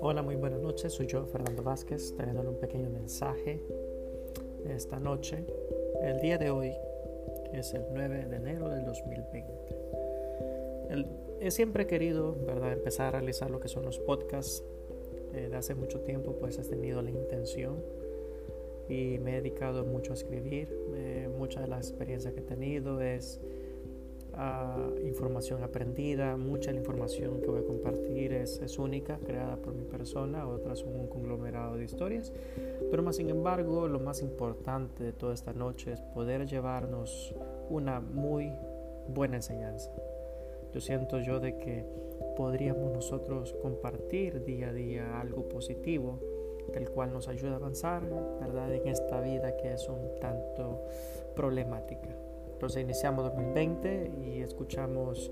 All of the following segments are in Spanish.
Hola, muy buenas noches. Soy yo, Fernando Vázquez, trayéndole un pequeño mensaje esta noche. El día de hoy es el 9 de enero del 2020. he siempre querido, ¿verdad?, empezar a realizar lo que son los podcasts. Eh, de hace mucho tiempo, pues he tenido la intención y me he dedicado mucho a escribir. Eh, mucha de la experiencia que he tenido es información aprendida, mucha la información que voy a compartir es, es, única, creada por mi persona, otras son un conglomerado de historias, pero más sin embargo lo más importante de toda esta noche es poder llevarnos una muy buena enseñanza. Yo siento yo de que podríamos nosotros compartir día a día algo positivo, del cual nos ayuda a avanzar, ¿verdad? En esta vida que es un tanto problemática. Entonces iniciamos 2020 y escuchamos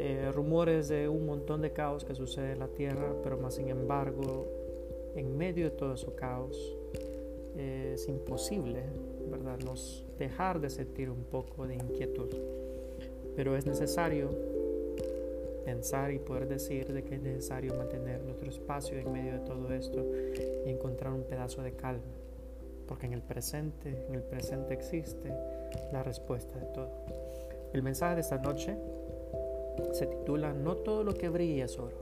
eh, rumores de un montón de caos que sucede en la Tierra, pero más sin embargo, en medio de todo ese caos, eh, es imposible, ¿verdad?, nos dejar de sentir un poco de inquietud. Pero es necesario pensar y poder decir de que es necesario mantener nuestro espacio en medio de todo esto y encontrar un pedazo de calma, porque en el presente, en el presente existe la respuesta de todo. El mensaje de esta noche se titula No todo lo que brilla es oro.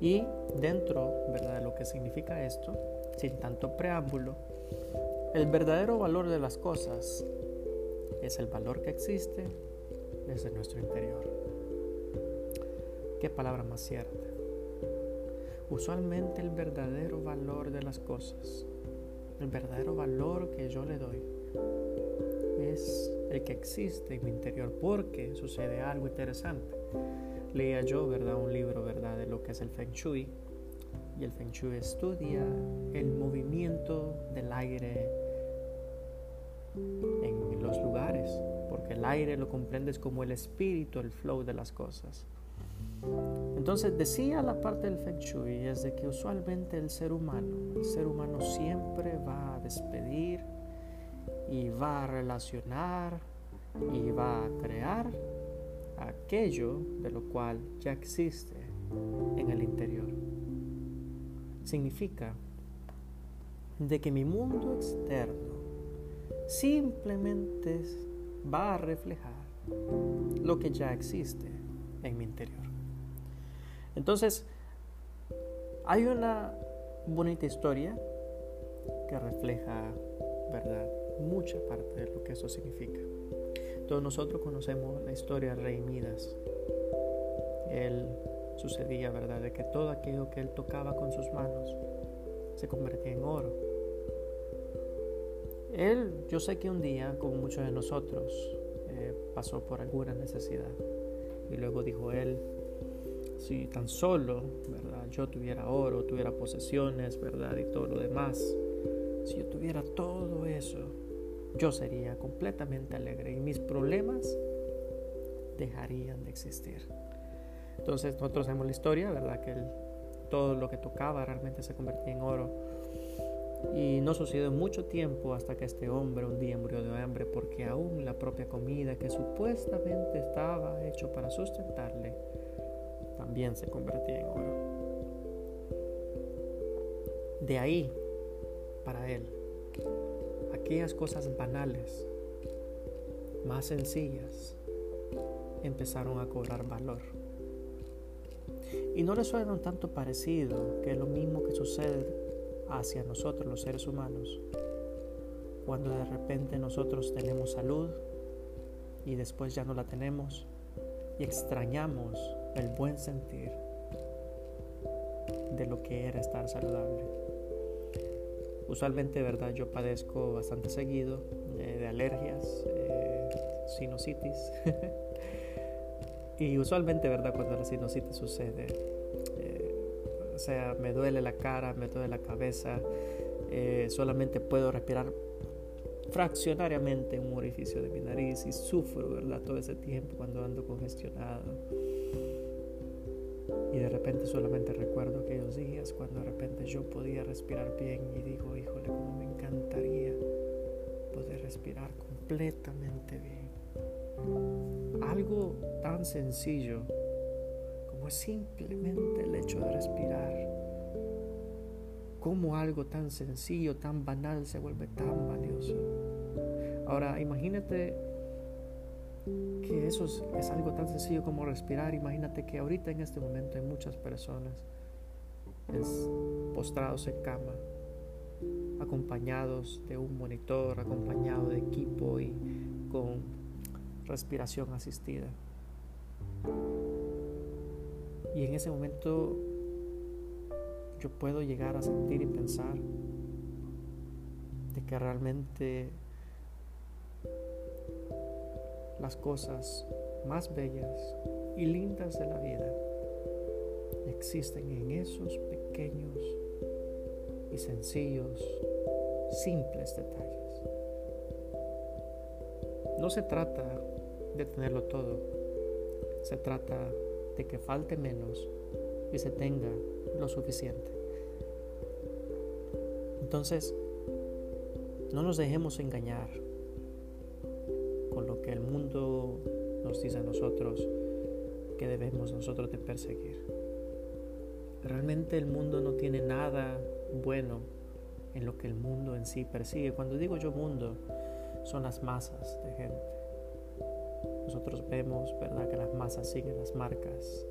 Y dentro ¿verdad? de lo que significa esto, sin tanto preámbulo, el verdadero valor de las cosas es el valor que existe desde nuestro interior. Qué palabra más cierta. Usualmente el verdadero valor de las cosas el verdadero valor que yo le doy es el que existe en mi interior porque sucede algo interesante. Leía yo, ¿verdad? Un libro, ¿verdad? De lo que es el Feng Shui. Y el Feng Shui estudia el movimiento del aire en los lugares, porque el aire lo comprendes como el espíritu, el flow de las cosas. Entonces decía la parte del Feng Shui es de que usualmente el ser humano, el ser humano siempre va a despedir y va a relacionar y va a crear aquello de lo cual ya existe en el interior. Significa de que mi mundo externo simplemente va a reflejar lo que ya existe en mi interior. Entonces, hay una bonita historia que refleja, ¿verdad?, mucha parte de lo que eso significa. Todos nosotros conocemos la historia de Rey Midas. Él sucedía, ¿verdad?, de que todo aquello que él tocaba con sus manos se convertía en oro. Él, yo sé que un día, como muchos de nosotros, eh, pasó por alguna necesidad. Y luego dijo él, si tan solo, ¿verdad? Yo tuviera oro, tuviera posesiones, ¿verdad? Y todo lo demás. Si yo tuviera todo eso, yo sería completamente alegre y mis problemas dejarían de existir. Entonces nosotros sabemos la historia, ¿verdad? Que todo lo que tocaba realmente se convertía en oro. Y no sucedió mucho tiempo hasta que este hombre un día murió de hambre porque aún la propia comida que supuestamente estaba hecho para sustentarle se convertía en oro. De ahí, para él, aquellas cosas banales, más sencillas, empezaron a cobrar valor. Y no le suena un tanto parecido que es lo mismo que sucede hacia nosotros los seres humanos, cuando de repente nosotros tenemos salud y después ya no la tenemos y extrañamos el buen sentir de lo que era estar saludable. Usualmente, ¿verdad? Yo padezco bastante seguido eh, de alergias, eh, sinusitis. y usualmente, ¿verdad? Cuando la sinusitis sucede, eh, o sea, me duele la cara, me duele la cabeza, solamente puedo respirar fraccionariamente un orificio de mi nariz y sufro, ¿verdad? Todo ese tiempo cuando ando congestionado. Y de repente solamente recuerdo aquellos días cuando de repente yo podía respirar bien y digo, híjole, como me encantaría poder respirar completamente bien. algo tan sencillo como simplemente el hecho de respirar. Cómo algo tan sencillo, tan banal se vuelve tan valioso. Ahora, imagínate que eso es, algo tan sencillo como respirar. Imagínate que ahorita en este momento hay muchas personas postrados en cama, acompañados de un monitor, acompañado de equipo y con respiración asistida. Y en ese momento yo puedo llegar a sentir y pensar de que realmente las cosas más bellas y lindas de la vida existen en esos pequeños y sencillos, simples detalles. No se trata de tenerlo todo, se trata de que falte menos y se tenga lo suficiente. Entonces, no nos dejemos engañar que el mundo nos dice a nosotros que debemos nosotros de perseguir. Realmente el mundo no tiene nada bueno en lo que el mundo en sí persigue. Cuando digo yo mundo, son las masas de gente. Nosotros vemos, ¿verdad?, que las masas siguen las marcas,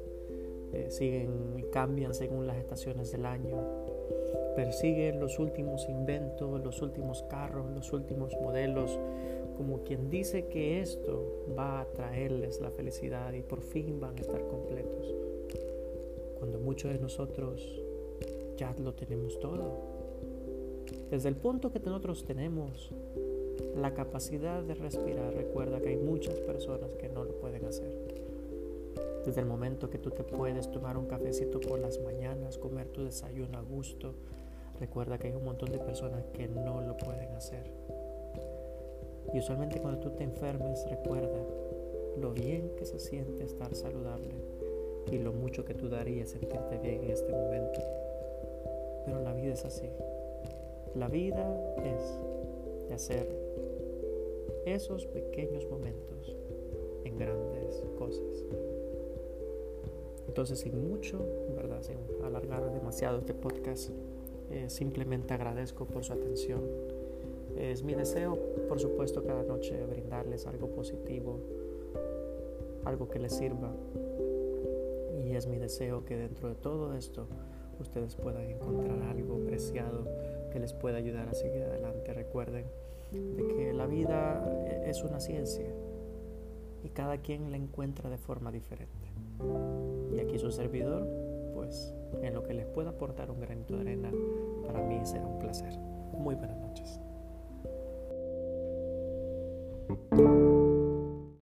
eh, siguen y cambian según las estaciones del año, persiguen los últimos inventos, los últimos carros, los últimos modelos, como quien dice que esto va a traerles la felicidad y por fin van a estar completos. Cuando muchos de nosotros ya lo tenemos todo. Desde el punto que nosotros tenemos la capacidad de respirar, recuerda que hay muchas personas que no lo pueden hacer. Desde el momento que tú te puedes tomar un cafecito por las mañanas, comer tu desayuno a gusto, recuerda que hay un montón de personas que no lo pueden hacer. Y usualmente cuando tú te enfermes, recuerda lo bien que se siente estar saludable y lo mucho que tú darías sentirte bien en este momento. Pero la vida es así. La vida es de hacer esos pequeños momentos en grandes cosas. Entonces, sin mucho, ¿verdad? Sin alargar demasiado este podcast, eh, simplemente agradezco por su atención. Es mi deseo, por supuesto, cada noche brindarles algo positivo, algo que les sirva. Y es mi deseo que dentro de todo esto ustedes puedan encontrar algo preciado que les pueda ayudar a seguir adelante. Recuerden de que la vida es una ciencia y cada quien la encuentra de forma diferente. Y aquí su servidor, pues en lo que les pueda aportar un granito de arena, para mí será un placer. Muy buenas noches. Thank you.